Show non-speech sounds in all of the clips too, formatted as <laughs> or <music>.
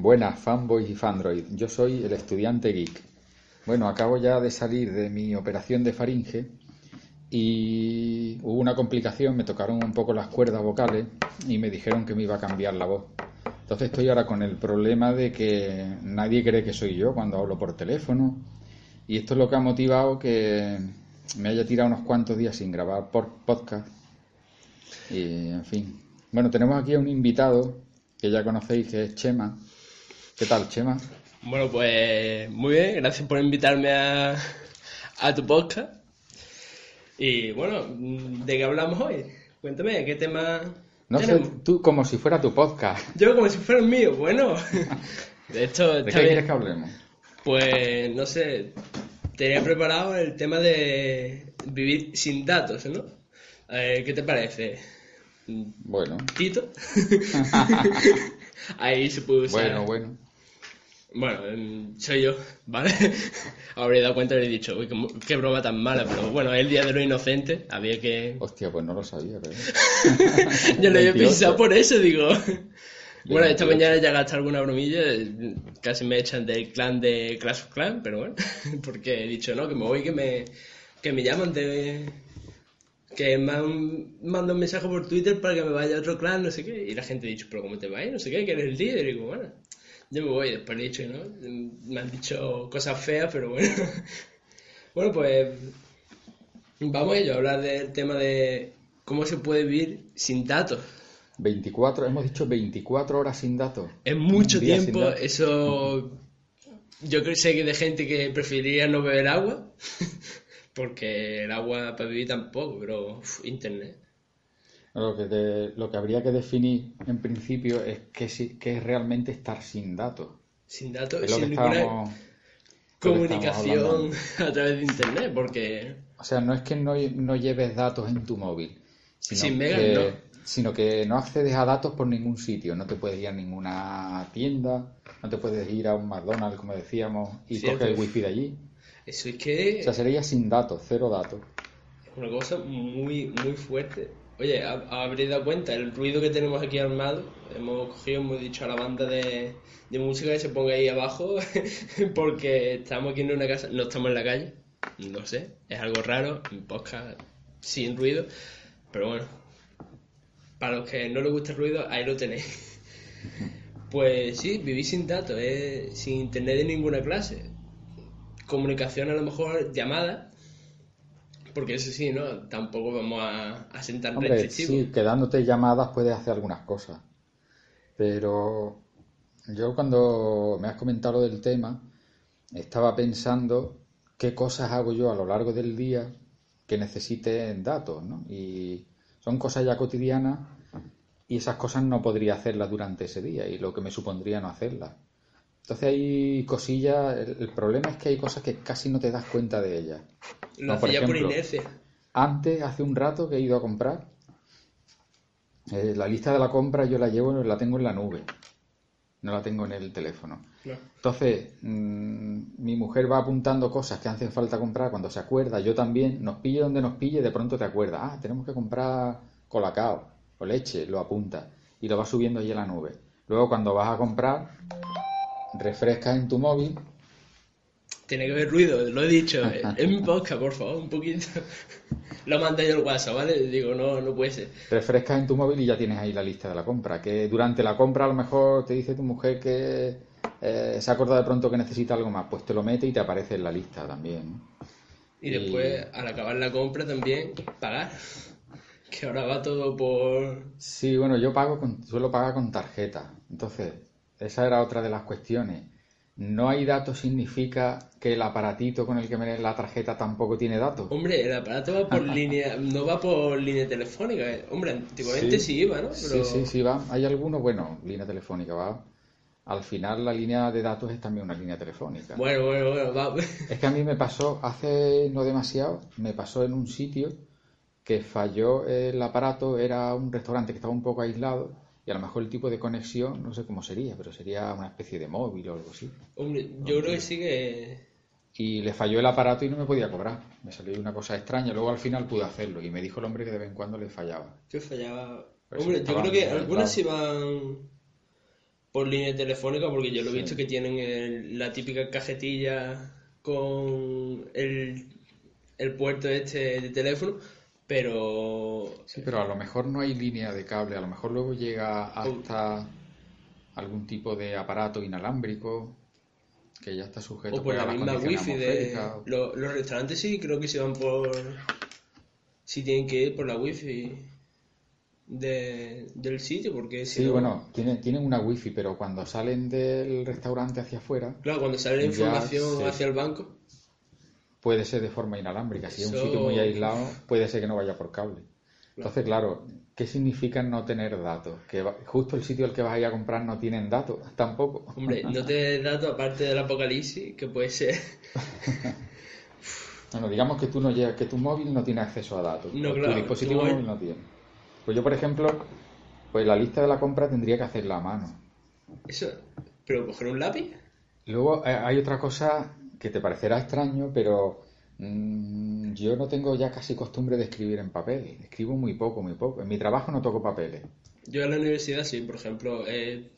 Buenas, fanboys y fandroid. Yo soy el estudiante geek. Bueno, acabo ya de salir de mi operación de faringe y hubo una complicación, me tocaron un poco las cuerdas vocales y me dijeron que me iba a cambiar la voz. Entonces estoy ahora con el problema de que nadie cree que soy yo cuando hablo por teléfono y esto es lo que ha motivado que me haya tirado unos cuantos días sin grabar por podcast. Y en fin. Bueno, tenemos aquí a un invitado que ya conocéis que es Chema. ¿Qué tal, Chema? Bueno, pues muy bien, gracias por invitarme a, a tu podcast. Y bueno, ¿de qué hablamos hoy? Cuéntame, ¿qué tema No sé, tú como si fuera tu podcast. <laughs> Yo como si fuera el mío, bueno. <laughs> De hecho, ¿De qué bien. quieres que hablemos? Pues no sé, tenía preparado el tema de vivir sin datos, ¿no? Eh, ¿Qué te parece? Bueno, ¿Tito? <laughs> Ahí se puede usar. bueno, bueno. Bueno, soy yo, <laughs> ¿vale? Habría dado cuenta y he dicho, uy, qué, broma tan mala, pero bueno, es el día de los inocentes, había que... Hostia, pues no lo sabía, pero... <laughs> Yo lo había 28. pensado por eso, digo. Bueno, esta 28. mañana ya gasté alguna bromilla, eh, casi me echan del clan de Clash of Clans, pero bueno, <laughs> porque he dicho, no, que me voy, que me, que me llaman de... Que me han mandado un mensaje por Twitter para que me vaya a otro clan, no sé qué, y la gente ha dicho, pero ¿cómo te vas? No sé qué, que eres el líder, y digo, bueno, yo me voy, he dicho, ¿no? Me han dicho cosas feas, pero bueno. <laughs> Bueno, pues vamos a ello, a hablar del tema de cómo se puede vivir sin datos. 24, hemos dicho 24 horas sin datos. Es mucho tiempo, eso yo creo sé que de gente que preferiría no beber agua, <laughs> porque el agua para vivir tampoco, pero uf, internet. Lo que, te- lo que habría que definir en principio es qué, si- qué es realmente estar sin datos. Sin datos, Es que sin ninguna que comunicación <laughs> a través de internet, porque O sea, no es que no, no lleves datos en tu móvil, sino, Sin megas, que, no. sino que no accedes a datos por ningún sitio. No te puedes ir a ninguna tienda, no te puedes ir a un McDonald's, como decíamos, y Cierto. coger el wifi de allí. eso es que O sea, sería sin datos, cero datos. es una cosa muy, muy fuerte. Oye, ha- habréis dado cuenta, el ruido que tenemos aquí armado, hemos cogido, hemos dicho a la banda de, de música que se ponga ahí abajo, <laughs> porque estamos aquí en una casa, no estamos en la calle, no sé, es algo raro, en podcast sin ruido, pero bueno, para los que no les gusta el ruido, ahí lo tenéis. <laughs> Pues sí, vivir sin datos, eh, sin internet de ninguna clase. Comunicación a lo mejor llamada, porque eso sí, ¿no? Tampoco vamos a, a sentar Hombre, sí, quedándote llamadas puedes hacer algunas cosas. Pero yo cuando me has comentado del tema, estaba pensando qué cosas hago yo a lo largo del día que necesiten datos, ¿no? Y son cosas ya cotidianas y esas cosas no podría hacerlas durante ese día y lo que me supondría no hacerlas. Entonces hay cosillas, el, el problema es que hay cosas que casi no te das cuenta de ellas. Lo por hacía por ejemplo, inercia. Antes, hace un rato que he ido a comprar, eh, la lista de la compra yo la llevo, la tengo en la nube, no la tengo en el teléfono. No. Entonces, mm, mi mujer va apuntando cosas que hacen falta comprar cuando se acuerda, yo también, nos pille donde nos pille, de pronto te acuerdas, ah, tenemos que comprar colacao o leche, lo apunta y lo vas subiendo ahí en la nube. Luego cuando vas a comprar, refrescas en tu móvil Tiene que haber ruido, lo he dicho. eh, es mi podcast, por favor, un poquito. <laughs> Lo mandé yo al WhatsApp, ¿vale? Digo, no, no puede ser. refrescas en tu móvil y ya tienes ahí la lista de la compra. Que durante la compra a lo mejor te dice tu mujer que eh, se acuerda de pronto que necesita algo más, pues te lo mete y te aparece en la lista también. Y Y- después, al acabar la compra también, pagar. <laughs> Que ahora va todo por... Sí, bueno, yo pago con, suelo pagar con tarjeta. Entonces, esa era otra de las cuestiones. No hay datos significa que el aparatito con el que me la tarjeta tampoco tiene datos. Hombre, el aparato va por <laughs> línea, no va por línea telefónica. eh. Hombre, antiguamente sí, iba, ¿no? Sí, Pero... sí, sí, va. Hay algunos, bueno, línea telefónica, va. Al final la línea de datos es también una línea telefónica. Bueno, bueno, bueno, va. <laughs> Es que a mí me pasó hace no demasiado, me pasó en un sitio que falló el aparato, era un restaurante que estaba un poco aislado y a lo mejor el tipo de conexión, no sé cómo sería, pero sería una especie de móvil o algo así. Hombre, yo creo que sí que... Y le falló el aparato y no me podía cobrar. Me salió una cosa extraña, luego al final pude hacerlo y me dijo el hombre que de vez en cuando le fallaba. Yo fallaba. Pero Hombre, sí, yo creo que algunas aislado. iban. por línea telefónica, porque yo lo he Sí. visto que tienen el- la típica cajetilla con el, el puerto este de teléfono, pero Sí, pero a lo mejor no hay línea de cable, a lo mejor luego llega hasta algún tipo de aparato inalámbrico que ya está sujeto o por pues, a la misma wifi de los restaurantes sí creo que se van por sí tienen que ir por la wifi de, del sitio porque si Sí, no- bueno, tienen, tienen una wifi, pero cuando salen del restaurante hacia afuera claro cuando sale la información sí. hacia el banco puede ser de forma inalámbrica. Si es un sitio muy aislado, puede ser que no vaya por cable. Entonces, claro, ¿qué significa no tener datos? Que justo el sitio al que vas a ir a comprar no tienen datos <laughs> tampoco. hombre no te des datos aparte del apocalipsis que puede ser <laughs> Bueno, digamos que tú no llegas, que tu móvil no tiene acceso a datos. No, claro, tu dispositivo móvil no tiene. Pues yo, por ejemplo, pues la lista de la compra tendría que hacerla a mano. eso pero coger un lápiz Luego eh, hay otra cosa que te parecerá extraño, pero mm, yo no tengo ya casi costumbre de escribir en papel. Escribo muy poco, muy poco. En mi trabajo no toco papeles. Yo en la universidad sí, por ejemplo, eh,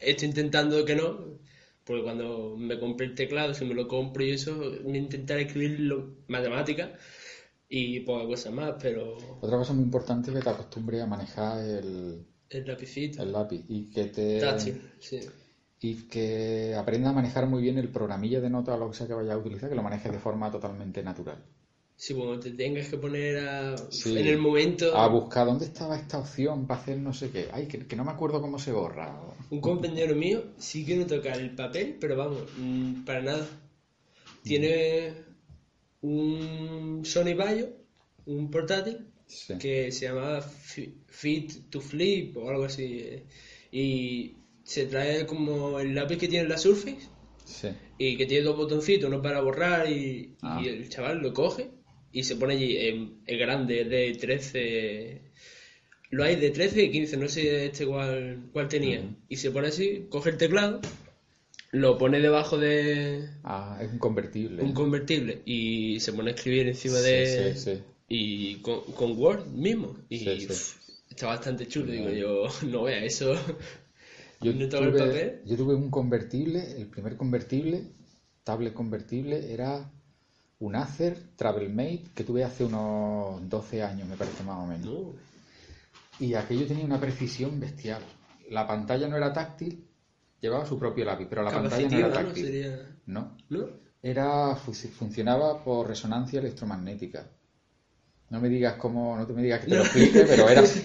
estoy intentando que no, porque cuando me compré el teclado, si me lo compro y eso, me intentaré escribir matemáticas y poca cosa más, pero Otra cosa muy importante es que te acostumbres a manejar el, el lapicito, el lápiz y que te sí. Y que aprenda a manejar muy bien el programilla de notas o lo que sea que vayas a utilizar, que lo manejes de forma totalmente natural. Si bueno, te tengas que poner a- Sí. en el momento... A buscar dónde estaba esta opción para hacer no sé qué. Ay, que, que no me acuerdo cómo se borra. Un compañero mío sí que no toca el papel, pero vamos, mm, para nada. Tiene un Sony Vaio, un portátil, Sí. que se llama Fi- Fit to Flip o algo así. eh, Y se trae como el lápiz que tiene la Surface Sí. y que tiene dos botoncitos, uno para borrar y, Ah. y el chaval lo coge y se pone allí en el grande, de 13... Lo hay de 13 y 15, no sé este cuál, cuál tenía. Y se pone así, coge el teclado, lo pone debajo de Ah, es un convertible. un convertible y se pone a escribir encima Sí, de... sí, sí. Y con, con Word mismo. Y pff, está bastante chulo, digo yo, <laughs> no vea eso. Yo no tuve, papel. yo tuve un convertible, el primer convertible, tablet convertible, era un Acer Travelmate que tuve hace unos 12 años, me parece más o menos. No. Y aquello tenía una precisión bestial. La pantalla no era táctil, llevaba su propio lápiz, pero la pantalla no era ¿no? táctil. Sería... No, ¿No? era fu- funcionaba por resonancia electromagnética. No me digas cómo, no te me digas que te lo explique, pero era <laughs> así.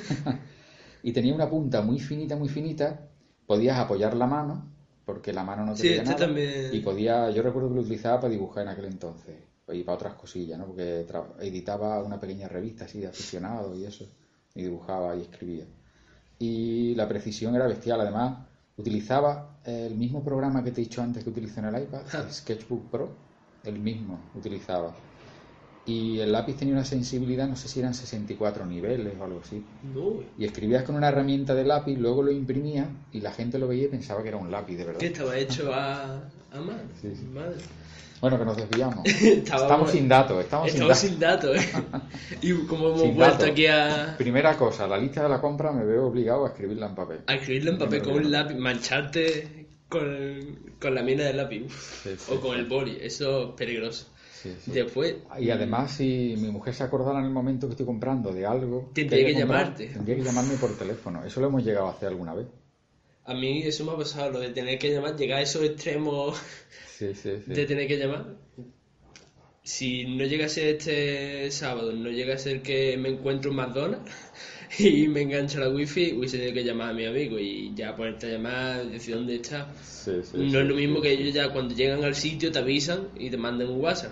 <laughs> y tenía una punta muy finita, muy finita. Podías apoyar la mano, porque la mano no te Sí, veía este nada. también- Y podía, yo recuerdo que lo utilizaba para dibujar en aquel entonces. Y para otras cosillas, ¿no? Porque editaba una pequeña revista así de aficionados y eso. Y dibujaba y escribía. Y la precisión era bestial. Además, utilizaba el mismo programa que te he dicho antes que utilizo en el iPad, el Sketchbook Pro. El mismo utilizaba. Y el lápiz tenía una sensibilidad, no sé si eran 64 niveles o algo así. No. Y escribías con una herramienta de lápiz, luego lo imprimías y la gente lo veía y pensaba que era un lápiz, de verdad. ¿Qué estaba hecho a, a mano? <laughs> Sí, sí. Madre. Bueno, que nos desviamos. <laughs> Estamos sin datos, estamos, Estamos sin sin datos. ¿eh? <laughs> y como hemos Sin vuelto datos. aquí a, Primera cosa, la lista de la compra me veo obligado a escribirla en papel. a escribirlo en papel con que un lápiz, mancharte con, con la mina del lápiz uf, Sí, sí, o con el boli, eso es peligroso. Sí, sí. Después, Y además, si mi mujer se acordara en el momento que estoy comprando de algo, Tendría que comprar, llamarte. Tendría que llamarme por teléfono. Eso lo hemos llegado a hacer alguna vez. a mí eso me ha pasado, lo de tener que llamar, llegar a esos extremos Sí, de tener que llamar. Si no llega a ser este sábado, no llega a ser que me encuentro en McDonald's <laughs> y me engancho la wifi, hubiese tenido que llamar a mi amigo y ya ponerte a llamar, decir dónde está. Sí, sí, no sí, es lo mismo que ellos ya cuando llegan al sitio te avisan y te mandan un WhatsApp.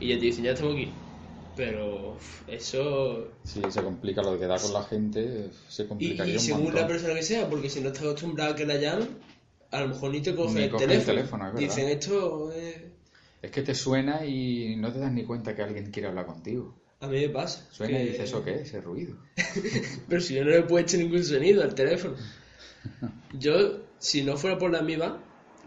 Y ya te dicen, ya estamos aquí. Pero eso... Sí, se complica lo de quedar con la gente, se Y, complicaría y según montón. la persona que sea, porque si no estás acostumbrado a que la llamen, a lo mejor ni te coge, Ni el, coge el teléfono. es. Dicen esto... eh, Es que te suena y no te das ni cuenta que alguien quiere hablar contigo. A mí me pasa. Suena que- y dices, ¿eso qué es? Ese ruido. <laughs> Pero si yo no le he puesto ningún sonido al teléfono. <laughs> Yo, si no fuera por la MIBA,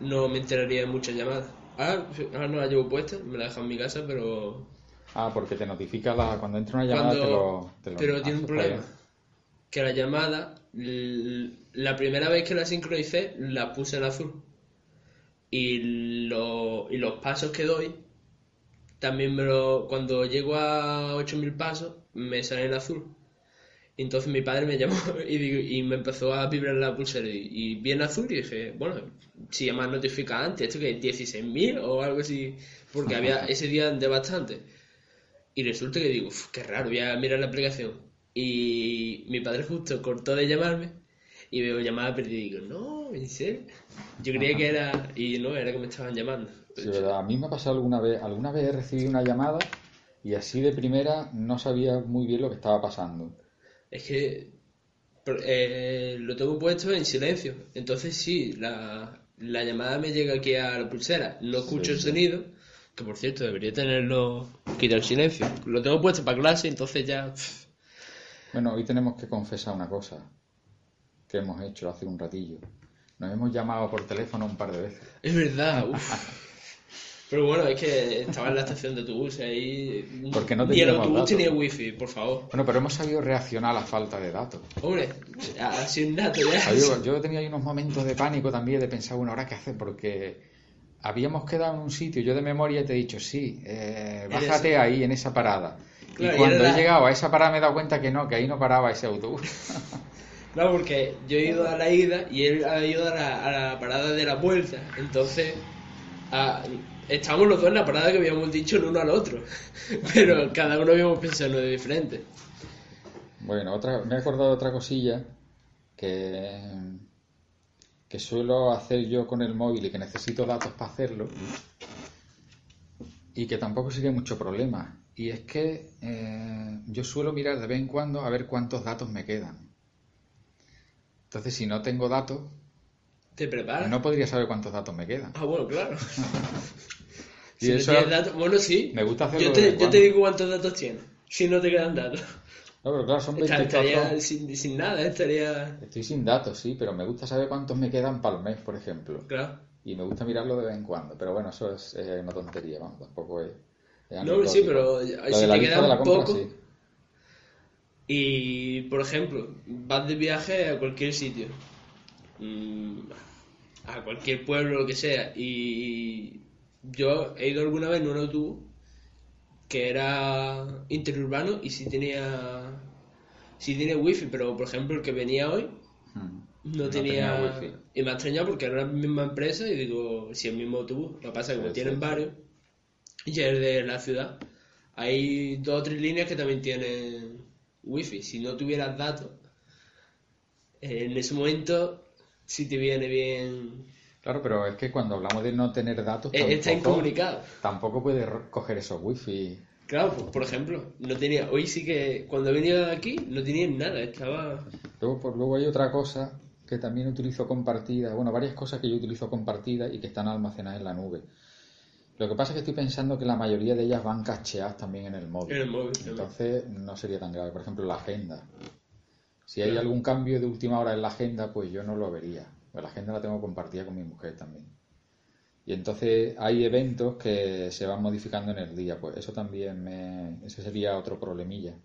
no me enteraría de muchas llamadas. Ahora, ahora no la llevo puesta, me la dejo en mi casa, pero... Ah, porque te notifica la, cuando entra una llamada Cuando... te lo, te lo pero tiene un para problema. allá. Que la llamada la primera vez que la sincronicé la puse en azul. Y, lo- y los pasos que doy, también me lo, cuando llego a 8000 pasos, me sale en azul. Entonces mi padre me <laughs> llamó y, digo- y me empezó a vibrar la pulsera y, y vi en azul y dije, bueno, si han notificado antes, esto que es 16.000 o algo así, porque había ese día de bastante. Y resulta que digo, "Uf, qué raro, voy a mirar la aplicación. Y mi padre justo cortó de llamarme y veo llamada perdida y digo, no, ¿en serio? Yo creía que era, y no, era que me estaban llamando. Sí, verdad. A mí me ha pasado alguna vez, alguna vez he recibido una llamada y así de primera no sabía muy bien lo que estaba pasando. Es que eh, lo tengo puesto en silencio. Entonces sí, la, la llamada me llega aquí a la pulsera. No escucho Sí, el sí. sonido, que por cierto debería tenerlo quitado el silencio. Lo tengo puesto para clase, entonces ya... Bueno, hoy tenemos que confesar una cosa que hemos hecho hace un ratillo. Nos hemos llamado por teléfono un par de veces. Es verdad, uf. <laughs> Pero bueno, es que estaba en la estación de autobús ahí... Porque no Ni el autobús datos. tenía wifi, por favor. Bueno, pero hemos sabido reaccionar a la falta de datos. Hombre, ha sido un dato ya. Yo, yo tenía ahí unos momentos de pánico también, de pensar, bueno, ¿ahora qué hacer? Porque habíamos quedado en un sitio, yo de memoria te he dicho, sí, eh, bájate ahí, en esa parada. Claro, y y cuando he llegado a esa parada me he dado cuenta que no, que ahí no paraba ese autobús. <laughs> Claro, porque yo he ido a la ida y él ha ido a la, a la parada de la vuelta. Entonces, a- estábamos los dos en la parada que habíamos dicho el uno al otro. <laughs> Pero cada uno habíamos pensado en uno diferente. Bueno, otra, me he acordado de otra cosilla que, que suelo hacer yo con el móvil y que necesito datos para hacerlo y que tampoco sería mucho problema. Y es que eh, yo suelo mirar de vez en cuando a ver cuántos datos me quedan. Entonces, si no tengo datos, ¿Te preparas? no podría saber cuántos datos me quedan. Ah, bueno, claro. <laughs> Y Si no eso- tienes datos, bueno, sí. Me gusta hacerlo Yo te, yo te digo cuántos datos tienes. Si no te quedan datos. No, pero claro, son 24 Estaría sin, sin nada, estaría. Estoy sin datos, sí, pero me gusta saber cuántos me quedan para el mes, por ejemplo. Claro. Y me gusta mirarlo de vez en cuando. Pero bueno, eso es eh, una tontería, vamos, tampoco es. es No, sí, pero si te quedan de la compra, poco, sí. Y, por ejemplo, vas de viaje a cualquier sitio, mm, a cualquier pueblo, lo que sea, y yo he ido alguna vez en un autobús que era interurbano y sí tenía, sí tenía wifi, pero por ejemplo el que venía hoy Mm. no, tenía, wifi. y me ha extrañado porque era la misma empresa y digo, si el mismo autobús, lo que pasa es que como Sí, tienen sí. varios y es de la ciudad, hay dos o tres líneas que también tienen wifi. Si no tuvieras datos, en ese momento si te viene bien, Claro, pero es que cuando hablamos de no tener datos, eh, está tampoco, incomunicado. tampoco puedes coger esos wifi. Claro, pues, por ejemplo, no tenía, hoy sí que cuando he venido aquí no tenía nada, estaba... Luego, pues, luego hay otra cosa que también utilizo compartida, bueno, varias cosas que yo utilizo compartidas y que están almacenadas en la nube. Lo que pasa es que estoy pensando que la mayoría de ellas van cacheadas también en el móvil. En el móvil también. Entonces no sería tan grave. Por ejemplo, la agenda. Si hay algún cambio de última hora en la agenda, pues yo no lo vería. La agenda la tengo compartida con mi mujer también. Y entonces hay eventos que se van modificando en el día. Pues eso también me... Ese sería otro problemilla.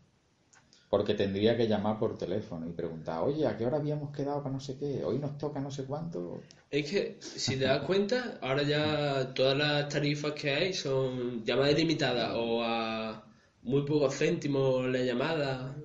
Porque tendría que llamar por teléfono y preguntar, oye, ¿a qué hora habíamos quedado para no sé qué? Hoy nos toca no sé cuánto. Es que, si te das cuenta, ahora ya todas las tarifas que hay son llamadas ilimitadas o a muy pocos céntimos la llamada.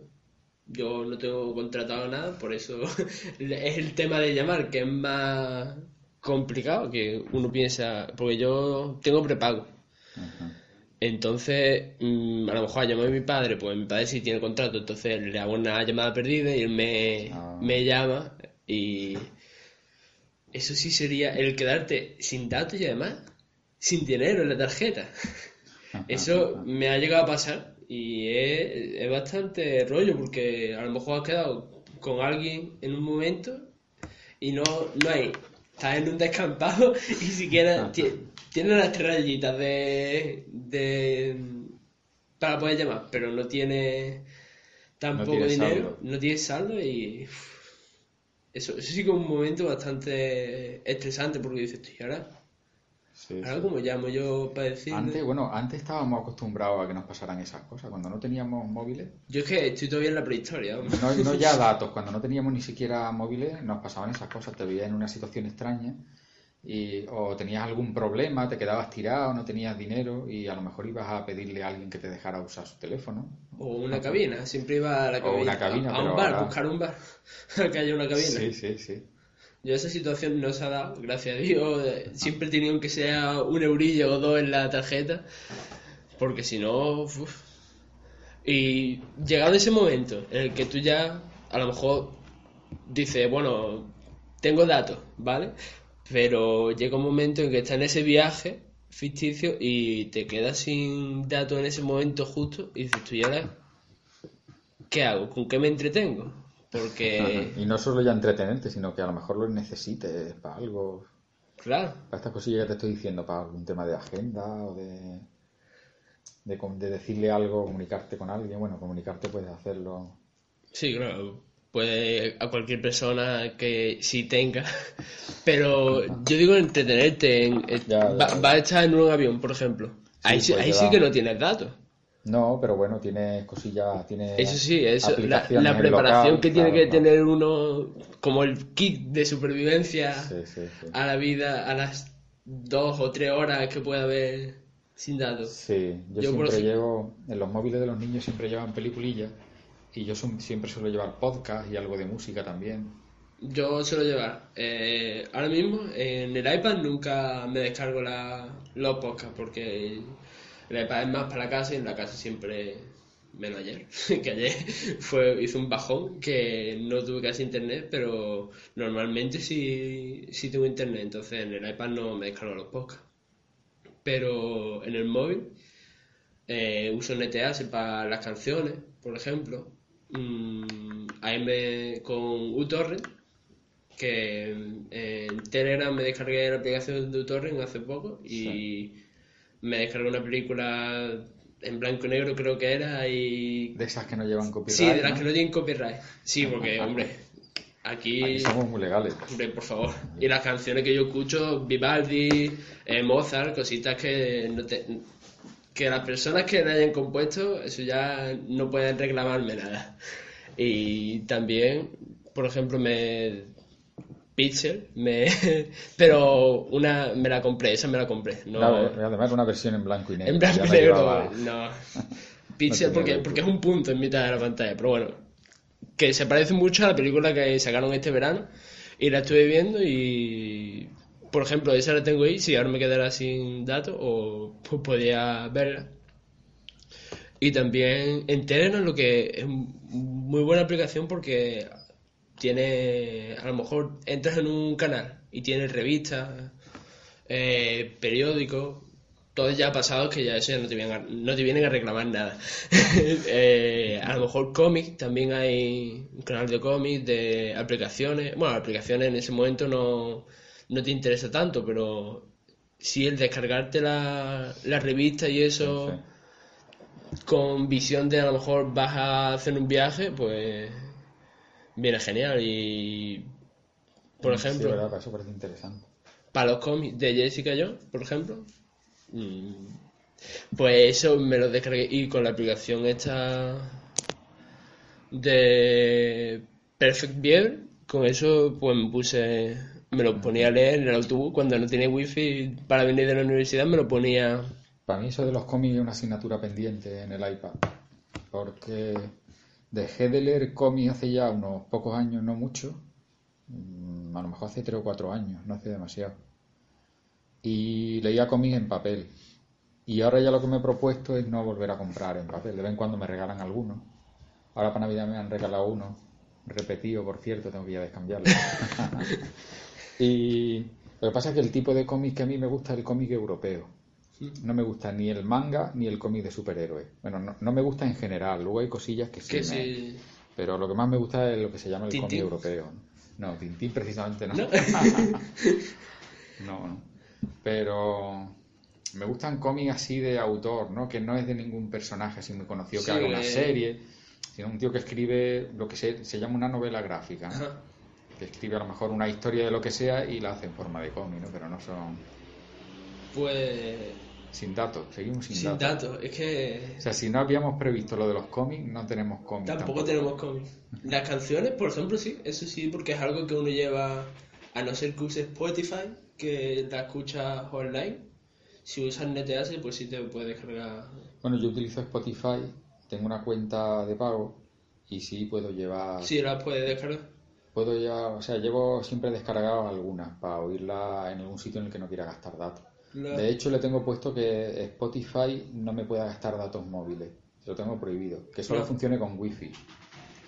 Yo no tengo contratado nada, por eso <laughs> es el tema de llamar, que es más complicado que uno piensa, porque yo tengo prepago. Ajá. Entonces, mm, a lo mejor llamo a mi padre, pues mi padre sí tiene contrato, entonces le hago una llamada perdida y él me, Ah. me llama y eso sí sería el quedarte sin datos y además sin dinero en la tarjeta. Eso me ha llegado a pasar y es, es bastante rollo porque a lo mejor has quedado con alguien en un momento y no, no hay, estás en un descampado <laughs> y siquiera ti- tiene las tres rayitas de, de para poder llamar, pero no tiene tampoco tiene dinero, saldo. no tiene saldo y eso, eso sí que es un momento bastante estresante porque dices, "Tío, ¿y ahora Sí, Ahora, sí. como llamo yo para decir? Antes, bueno, antes estábamos acostumbrados a que nos pasaran esas cosas. Cuando no teníamos móviles, Yo es que estoy todavía en la prehistoria, hombre. no, no ya <laughs> datos, cuando no teníamos ni siquiera móviles, nos pasaban esas cosas. Te veías en una situación extraña y, o tenías algún problema, te quedabas tirado, no tenías dinero y a lo mejor ibas a pedirle a alguien que te dejara usar su teléfono. O una cabina, siempre iba a la O cabina. una cabina, a, a un bar, ahora- buscar un bar. <laughs> que haya una cabina. Sí, sí, sí. Yo esa situación no se ha dado, gracias a Dios. eh, Siempre he tenido que sea un eurillo o dos en la tarjeta. Porque si no. Y llegado ese momento en el que tú ya a lo mejor dices, bueno, tengo datos, ¿vale? Pero llega un momento en que estás en ese viaje ficticio y te quedas sin datos en ese momento justo y dices, tú ya ¿qué hago? ¿Con qué me entretengo? Porque, Y no solo ya entretenerte, sino que a lo mejor lo necesites para algo, claro, para estas cosillas que te estoy diciendo, para algún tema de agenda o de, de, decirle algo, comunicarte con alguien. Bueno, comunicarte puedes hacerlo. Sí, claro. Puede a cualquier persona que sí tenga. <laughs> Pero yo digo entretenerte. En, en- Ya, ya, va, ya. va a estar en un avión, por ejemplo. ahí sí, pues ahí sí que no tienes datos. No, pero bueno, tienes cosillas, tienes Eso sí, eso, la, preparación local, que tiene claro, que tener uno, como el kit de supervivencia Sí, sí, sí. a la vida, a las dos o tres horas que puede haber sin datos. Sí, yo, siempre llevo, en los móviles de los niños siempre llevan peliculillas y yo son- siempre suelo llevar podcast y algo de música también. Yo suelo llevar. eh, ahora mismo en el iPad nunca me descargo la, los podcasts porque el iPad es más para la casa y en la casa siempre, menos ayer, <laughs> que ayer <laughs> fue, hizo un bajón que no tuve casi internet, pero normalmente sí, sí tengo internet, entonces en el iPad no me descargo los podcasts. Pero en el móvil eh, uso NTAS para las canciones, por ejemplo. Mm, ahí con uTorrent, que en Telegram me descargué la aplicación de uTorrent hace poco y me descargué una película en blanco y negro creo que era y... De esas que no llevan copyright. Sí, de las ¿no? que no tienen copyright. Sí, porque, <laughs> hombre, aquí... Aquí somos muy legales. Hombre, por favor. Y las canciones que yo escucho, Vivaldi, eh, Mozart, cositas que no te- que las personas que la hayan compuesto, eso ya no pueden reclamarme nada. Y también, por ejemplo, me Pixel, me <laughs> pero una me la compré, esa me la compré, no Claro, además una versión en blanco y negro. en blanco y negro, llevaba- no. <laughs> Pixel porque, porque es un punto en mitad de la pantalla, pero bueno, que se parece mucho a la película que sacaron este verano y la estuve viendo y, por ejemplo, esa la tengo ahí, si ahora me quedara sin datos o pues, podía verla. Y también en Telegram lo que es muy buena aplicación porque tiene, a lo mejor entras en un canal y tiene revistas, eh, periódicos, todos ya pasados que ya eso ya no te vienen a, no te vienen a reclamar nada. <laughs> Eh, a lo mejor cómics, también hay un canal de cómics, de aplicaciones. Bueno, aplicaciones en ese momento no, no te interesa tanto, pero si el descargarte la, la revista y eso Sí. con visión de a lo mejor vas a hacer un viaje, pues viene genial. Y por Sí, ejemplo, verdad, eso parece interesante. para los cómics de Jessica Jones, por ejemplo, mm, pues eso me lo descargué y con la aplicación esta de Perfect Viewer, con eso pues me puse, me lo ponía a leer en el autobús cuando no tenía wifi para venir de la universidad, me lo ponía Para mí eso de los cómics es una asignatura pendiente en el iPad. Porque dejé de leer cómics hace ya unos pocos años, no mucho. Mm, A lo mejor hace tres o cuatro años, no hace demasiado. Y leía cómics en papel. Y ahora ya lo que me he propuesto es no volver a comprar en papel. De vez en cuando me regalan algunos. Ahora para Navidad me han regalado uno. Repetido, por cierto, tengo que ya descambiarlo. <laughs> y lo que pasa es que el tipo de cómic que a mí me gusta es el cómic europeo. No me gusta ni el manga ni el cómic de superhéroes. Bueno, no, no me gusta en general. Luego hay cosillas que sí. que me- si Pero lo que más me gusta es lo que se llama el cómic europeo. No, Tintín precisamente no. ¿No? <laughs> No, no. Pero me gustan cómics así de autor, ¿no? Que no es de ningún personaje así muy conocido que Sí, haga una eh. serie, sino un tío que escribe lo que se, se llama una novela gráfica, ¿no? Ajá. Que escribe a lo mejor una historia de lo que sea y la hace en forma de cómic, ¿no? Pero no son... Pues Sin datos, seguimos sin, sin datos. datos, es que O sea, si no habíamos previsto lo de los cómics, no tenemos cómics. tampoco tenemos cómics. Las canciones, por ejemplo, sí, eso sí, porque es algo que uno lleva, a no ser que use Spotify, que la escuchas online. Si usas NetEase, pues sí te puedes descargar. Bueno, yo utilizo Spotify, tengo una cuenta de pago y sí puedo llevar. Sí, las puedes descargar. Puedo ya, o sea, llevo siempre descargado algunas para oírla en algún sitio en el que no quiera gastar datos. De hecho, le tengo puesto que Spotify no me pueda gastar datos móviles. Lo tengo prohibido. Que solo funcione con wifi.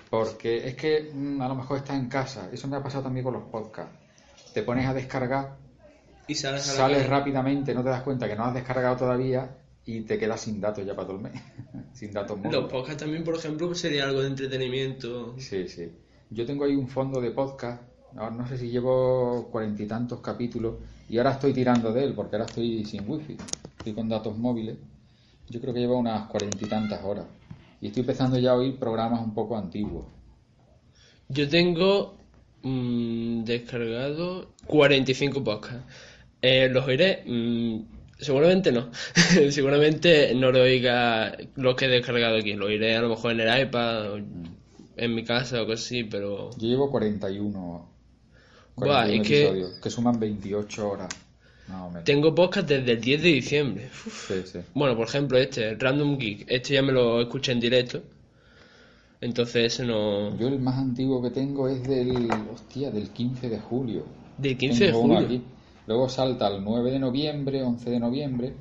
Porque es que mm, a lo mejor estás en casa. Eso me ha pasado también con los podcasts. Te pones a descargar, Y sales sales rápidamente, no te das cuenta que no has descargado todavía y te quedas sin datos ya para todo el mes. <laughs> sin datos móviles. Los podcasts también, por ejemplo, pues sería algo de entretenimiento. Sí, sí. Yo tengo ahí un fondo de podcast. Ahora no sé si llevo cuarenta y tantos capítulos y ahora estoy tirando de él porque ahora estoy sin wifi. Estoy con datos móviles. Yo creo que llevo unas cuarenta y tantas horas. Y estoy empezando ya a oír programas un poco antiguos. Yo tengo mm, descargado 45 podcasts. Eh, los oiré, mm, seguramente no. <laughs> seguramente no lo oiga los que he descargado aquí. Lo oiré a lo mejor en el iPad, o en mi casa o cosas así, pero Yo llevo 41, Buah, 41 es que- que suman 28 horas. Tengo podcast desde el 10 de diciembre. Uf. Sí, sí. Bueno, por ejemplo, este, Random Geek, este ya me lo escuché en directo. Entonces ese no... Yo el más antiguo que tengo es del, hostia, del 15 de julio. Del 15 de Tengo julio. aquí. Luego salta al 9 de noviembre, 11 de noviembre,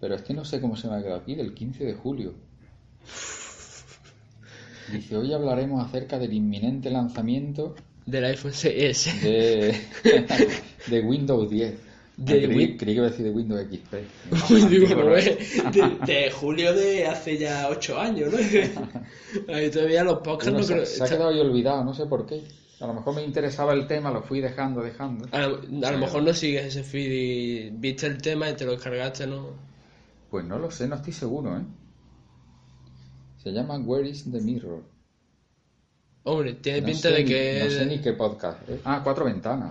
pero es que no sé cómo se me ha quedado aquí, del 15 de julio. <laughs> Dice, hoy hablaremos acerca del inminente lanzamiento Del iPhone 6S. de, de Windows 10. De creí, Win- creí que iba a decir de Windows XP. Uy, digo, no, ¿no? eh, de, de julio de hace ya 8 años, ¿no? <laughs> Ahí todavía los podcasts Bueno, no se, creo... se ha quedado ahí olvidado, no sé por qué. A lo mejor me interesaba el tema, lo fui dejando, dejando. A, a lo mejor no sigues ese feed y viste el tema y te lo descargaste, ¿no? Pues no lo sé, no estoy seguro, ¿eh? Se llama Where is the Mirror? Hombre, tiene No pinta sé de que... No sé ni qué podcast. es. Ah, Cuatro Ventanas.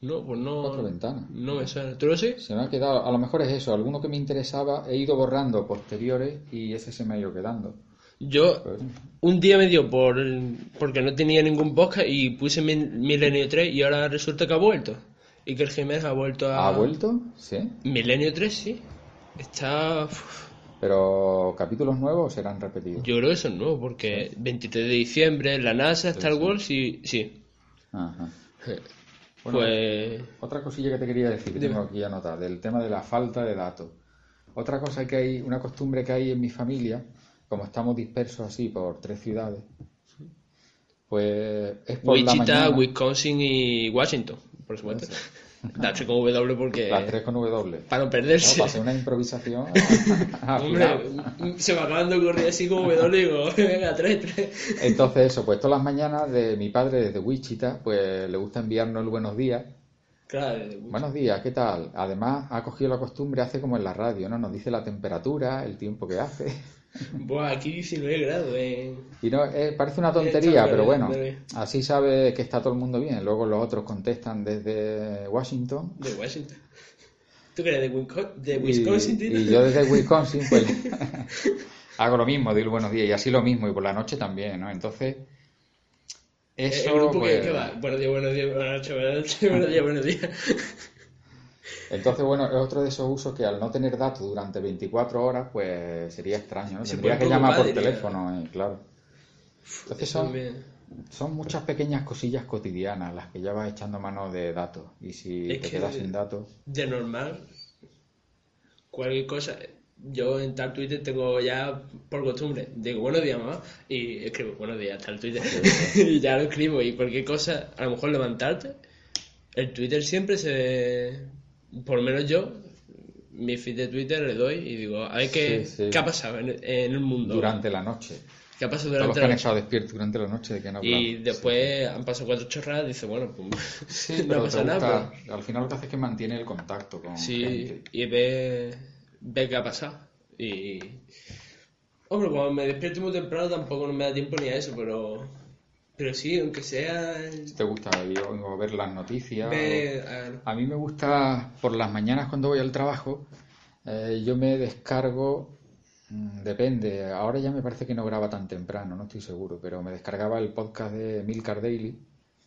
No, pues no... Cuatro ventanas. No me suena. ¿Tú lo sigues? Se me ha quedado, a lo mejor es eso, alguno que me interesaba, he ido borrando posteriores y ese se me ha ido quedando. Yo Pues, un día me dio por porque no tenía ningún podcast y puse Mil- Milenio 3 y ahora resulta que ha vuelto. Y que el Jiménez ha vuelto a... ¿Ha vuelto? Sí. Milenio 3, sí. Está... uf, Pero capítulos nuevos serán repetidos. Yo creo que eso es nuevo porque 23 de diciembre, la NASA, Star Wars y... Sí. Ajá. <laughs> Bueno, Pues... Otra cosilla que te quería decir, que tengo aquí anotada, del tema de la falta de datos. Otra cosa que hay, una costumbre que hay en mi familia, como estamos dispersos así por tres ciudades, pues es por la Wichita, mañana, Wisconsin y Washington, por supuesto. Darse con W porque... las tres con W. Para no No, perderse. para hacer una improvisación. al <laughs> Hombre, se me acaban de ocurrir así como W y digo, <laughs> venga, 3, 3. Entonces eso, pues todas las mañanas de mi padre desde Wichita, pues le gusta enviarnos el buenos días. Claro, Buenos días, ¿qué tal? Además ha cogido la costumbre, hace como en la radio, ¿no? Nos dice la temperatura, el tiempo que hace. <laughs> Buah, aquí 19 grados, eh. Y no, eh, parece una tontería, pero bueno, así sabe que está todo el mundo bien. Luego los otros contestan desde Washington. De Washington. ¿Tú eres de, Y, Wisconsin, tío? y yo desde <laughs> Wisconsin, pues <laughs> hago lo mismo, digo buenos días. Y así lo mismo, y por la noche también, ¿no? Entonces, eso. el grupo que va. Buenos días, buenos días, buenas noches, buenas noches, <laughs> buenos días, buenos días. Entonces, bueno, es otro de esos usos que al no tener datos durante 24 horas, pues sería extraño, ¿no? Se Tendría puede que llamar por diría. teléfono, eh, claro. Entonces Eso son, son muchas pequeñas cosillas cotidianas las que ya vas echando mano de datos. Y si Es te que- quedas sin datos, De normal, cualquier cosa. Yo en tal Twitter tengo ya por costumbre, digo buenos días mamá y escribo buenos días tal Twitter <laughs> y ya lo escribo y cualquier cosa, a lo mejor levantarte, el Twitter siempre se, por lo menos yo, mi feed de Twitter le doy y digo, a ver qué, Sí, sí. qué ha pasado en, en el mundo, durante la noche. qué ha pasado Todos durante que han la estado despiertos durante la noche de que han hablado. y después han pasado cuatro chorradas, dice bueno, pues <laughs> no gusta- nada. pues. al final lo que hace es que mantiene el contacto con Sí, gente. y ve, ve qué ha pasado. Y. Hombre, cuando me despierto muy temprano tampoco no me da tiempo ni a eso, pero. Pero sí, aunque sea... Si te gusta yo, ver las noticias. O- A mí me gusta por las mañanas cuando voy al trabajo, eh, yo me descargo, mm, depende, ahora ya me parece que no graba tan temprano, no estoy seguro, pero me descargaba el podcast de Milcar Daily,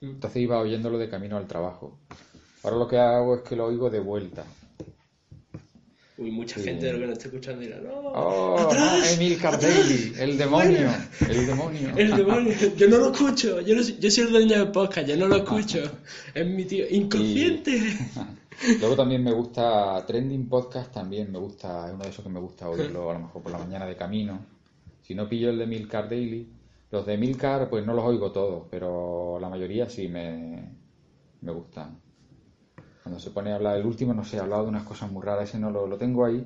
Mm. entonces iba oyéndolo de camino al trabajo. Ahora lo que hago es que lo oigo de vuelta. Uy, mucha Sí. gente de lo que no está escuchando dirá, no, ¡Oh! ¡atrás! Milcar Daily! ¡El demonio! ¡El demonio! El demonio, yo no lo escucho, yo, no soy- yo soy el dueño del podcast, yo no lo escucho, <laughs> es mi tío, inconsciente. Luego también me gusta Trending Podcast, también me gusta, es uno de esos que me gusta oírlo a lo mejor por la mañana de camino. Si no pillo el de Milcar Daily, los de Milcar pues no los oigo todos, pero la mayoría sí me, me gustan. Cuando se pone a hablar, el último no sé, ha hablado de unas cosas muy raras, ese no lo, lo tengo ahí.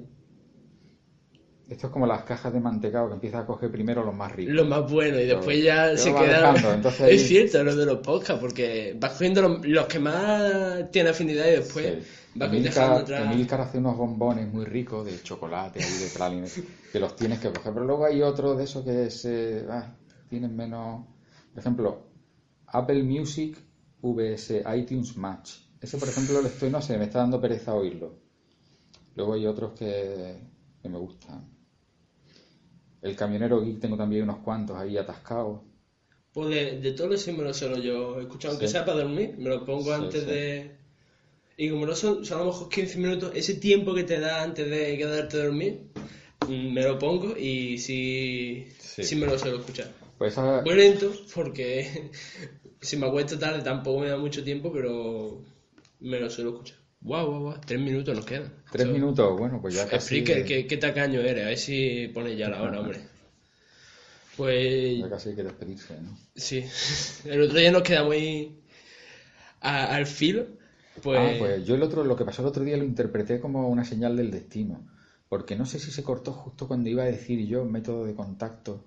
Esto es como las cajas de mantecado que empieza a coger primero los más ricos. Lo más bueno, y después ya se va queda. dejando, entonces ahí- Es cierto, lo de los podcasts, porque vas cogiendo los, los que más tienen afinidad y después Sí. vas dejando atrás. Emilcar hace unos bombones muy ricos de chocolate y de pralines que los tienes que coger. Pero luego hay otros de esos que se, ah, tienen menos. Por ejemplo, Apple Music vs iTunes Match. Ese, por ejemplo, le estoy, no sé, me está dando pereza oírlo. Luego hay otros que, que me gustan. El camionero geek tengo también unos cuantos ahí atascados. Pues de, de todos los sí me lo suelo yo escuchar, aunque Sí. sea para dormir, me lo pongo Sí, antes sí. de... Y como no son, son a lo mejor 15 minutos, ese tiempo que te da antes de quedarte a dormir, mm, me lo pongo y sí, Sí. me lo suelo escuchar. Pues esa- Muy lento, porque <laughs> si me acuesto tarde tampoco me da mucho tiempo, pero me lo suelo escuchar. Guau, guau, guau, tres minutos nos quedan. tres minutos, bueno, pues ya casi, Explique qué, qué tacaño eres, a ver si pones ya la hora, hombre. Pues ya casi hay que despedirse, ¿no? Sí, <laughs> el otro día nos quedamos ahí a- al filo. Pues, Ah, pues yo el otro, lo que pasó el otro día lo interpreté como una señal del destino, porque no sé si se cortó justo cuando iba a decir yo método de contacto.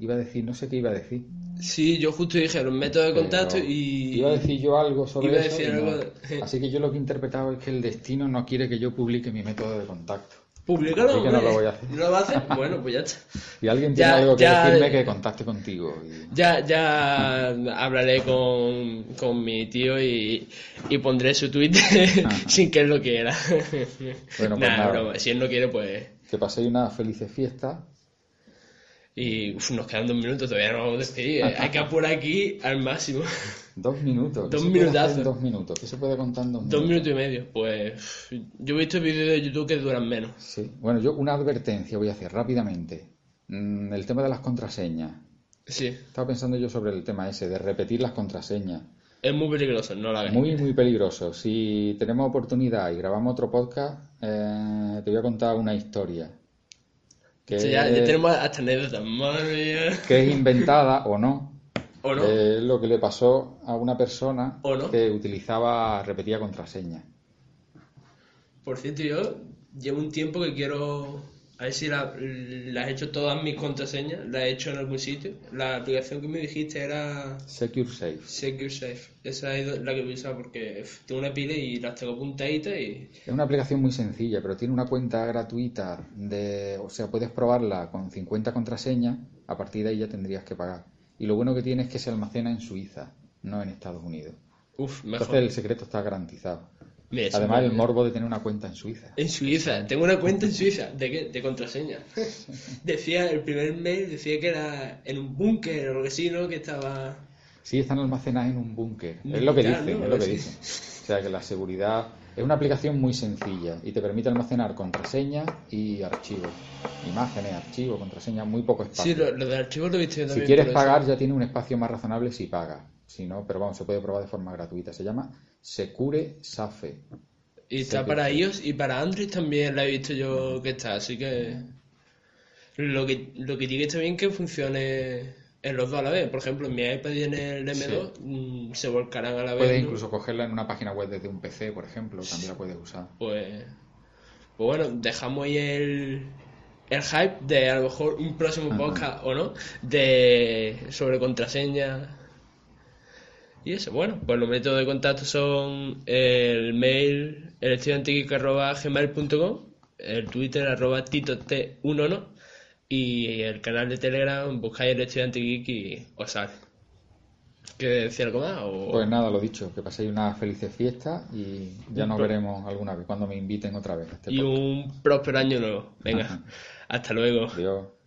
Iba a decir, no sé qué iba a decir. sí, yo justo dije los métodos de contacto pero y. Iba a decir yo algo sobre iba a eso. decir no. algo de- <laughs> Así que yo lo que he interpretado es que el destino no quiere que yo publique mi método de contacto. Públicalo, Así que no lo voy a hacer. ¿No lo va a hacer? <laughs> Bueno, pues ya está. Y alguien tiene Ya- algo que ya- decirme que contacte contigo. y- Ya, ya hablaré con, con mi tío y, y pondré su tweet <laughs> sin que él lo quiera. Bueno, pues Nah, nada. broma, si él no quiere, pues. Que paséis una felices fiesta. Y uf, nos quedan dos minutos, todavía no vamos a despedir. eh. Hay que apurar aquí al máximo. Dos minutos. ¿Qué Dos minutazos. dos minutos. ¿Qué se puede contar en dos minutos? Dos minutos y medio. Pues yo he visto vídeos de YouTube que duran menos. Sí. Bueno, yo una advertencia voy a hacer rápidamente. Mm, el tema de las contraseñas. Sí, Estaba pensando yo sobre el tema ese, de repetir las contraseñas. es muy peligroso, no lo hagas. Muy, muy peligroso. Si tenemos oportunidad y grabamos otro podcast, eh, te voy a contar una historia. Que, ya, ya tenemos hasta anécdotas, madre mía. que es inventada o no. ¿O no? Es lo que le pasó a una persona que utilizaba, repetía contraseñas. Por cierto, yo llevo un tiempo que quiero. A ver si la- he hecho todas mis contraseñas, las he hecho en algún sitio. La aplicación que me dijiste era Secure Safe. Secure Safe. Esa es la que voy a usar porque tengo una pila y las tengo apuntaditas y. Es una aplicación muy sencilla, pero tiene una cuenta gratuita de, o sea, puedes probarla con 50 contraseñas, a partir de ahí ya tendrías que pagar. Y lo bueno que tiene es que se almacena en Suiza, no en Estados Unidos. Uf, mejor. Entonces el secreto está garantizado. Mira, Además el morbo de tener una cuenta en Suiza. En Suiza, tengo una cuenta en Suiza. ¿De qué? De contraseña. <laughs> decía, el primer mail decía que era en un búnker o algo así, ¿no? Que estaba. Sí, están almacenadas en un búnker. Es lo que dicen, ¿no? es lo que dicen. O sea que la seguridad es una aplicación muy sencilla y te permite almacenar contraseñas y archivos. Imágenes, archivos, contraseñas, muy poco espacio. Sí, lo, lo de archivos lo he visto yo Si también. quieres eso- pagar ya tiene un espacio más razonable si pagas. Si no, pero vamos, se puede probar de forma gratuita. Se llama Secure Safe. Y está para iOS y para Android también la he visto yo que está, así que. Lo que, lo que tiene estar bien que funcione en los dos a la vez. Por ejemplo, en mi iPad y en el M2 mm, se volcarán a la vez. Puedes ¿no? incluso cogerla en una página web desde un PC, por ejemplo, también la puedes usar. Pues, pues bueno, dejamos ahí el, el hype de a lo mejor un próximo Ajá. podcast o no, de sobre contraseña. Y eso, bueno, pues los métodos de contacto son el mail, el gmail.com, el Twitter arroba titoT11 y el canal de Telegram, buscáis el estudiante geek y os sale. ¿Quieres decir algo más? O... Pues nada, lo dicho, que paséis unas felices fiestas y ya nos veremos alguna vez cuando me inviten otra vez. este y podcast. un próspero año nuevo. Venga, hasta luego. Adiós.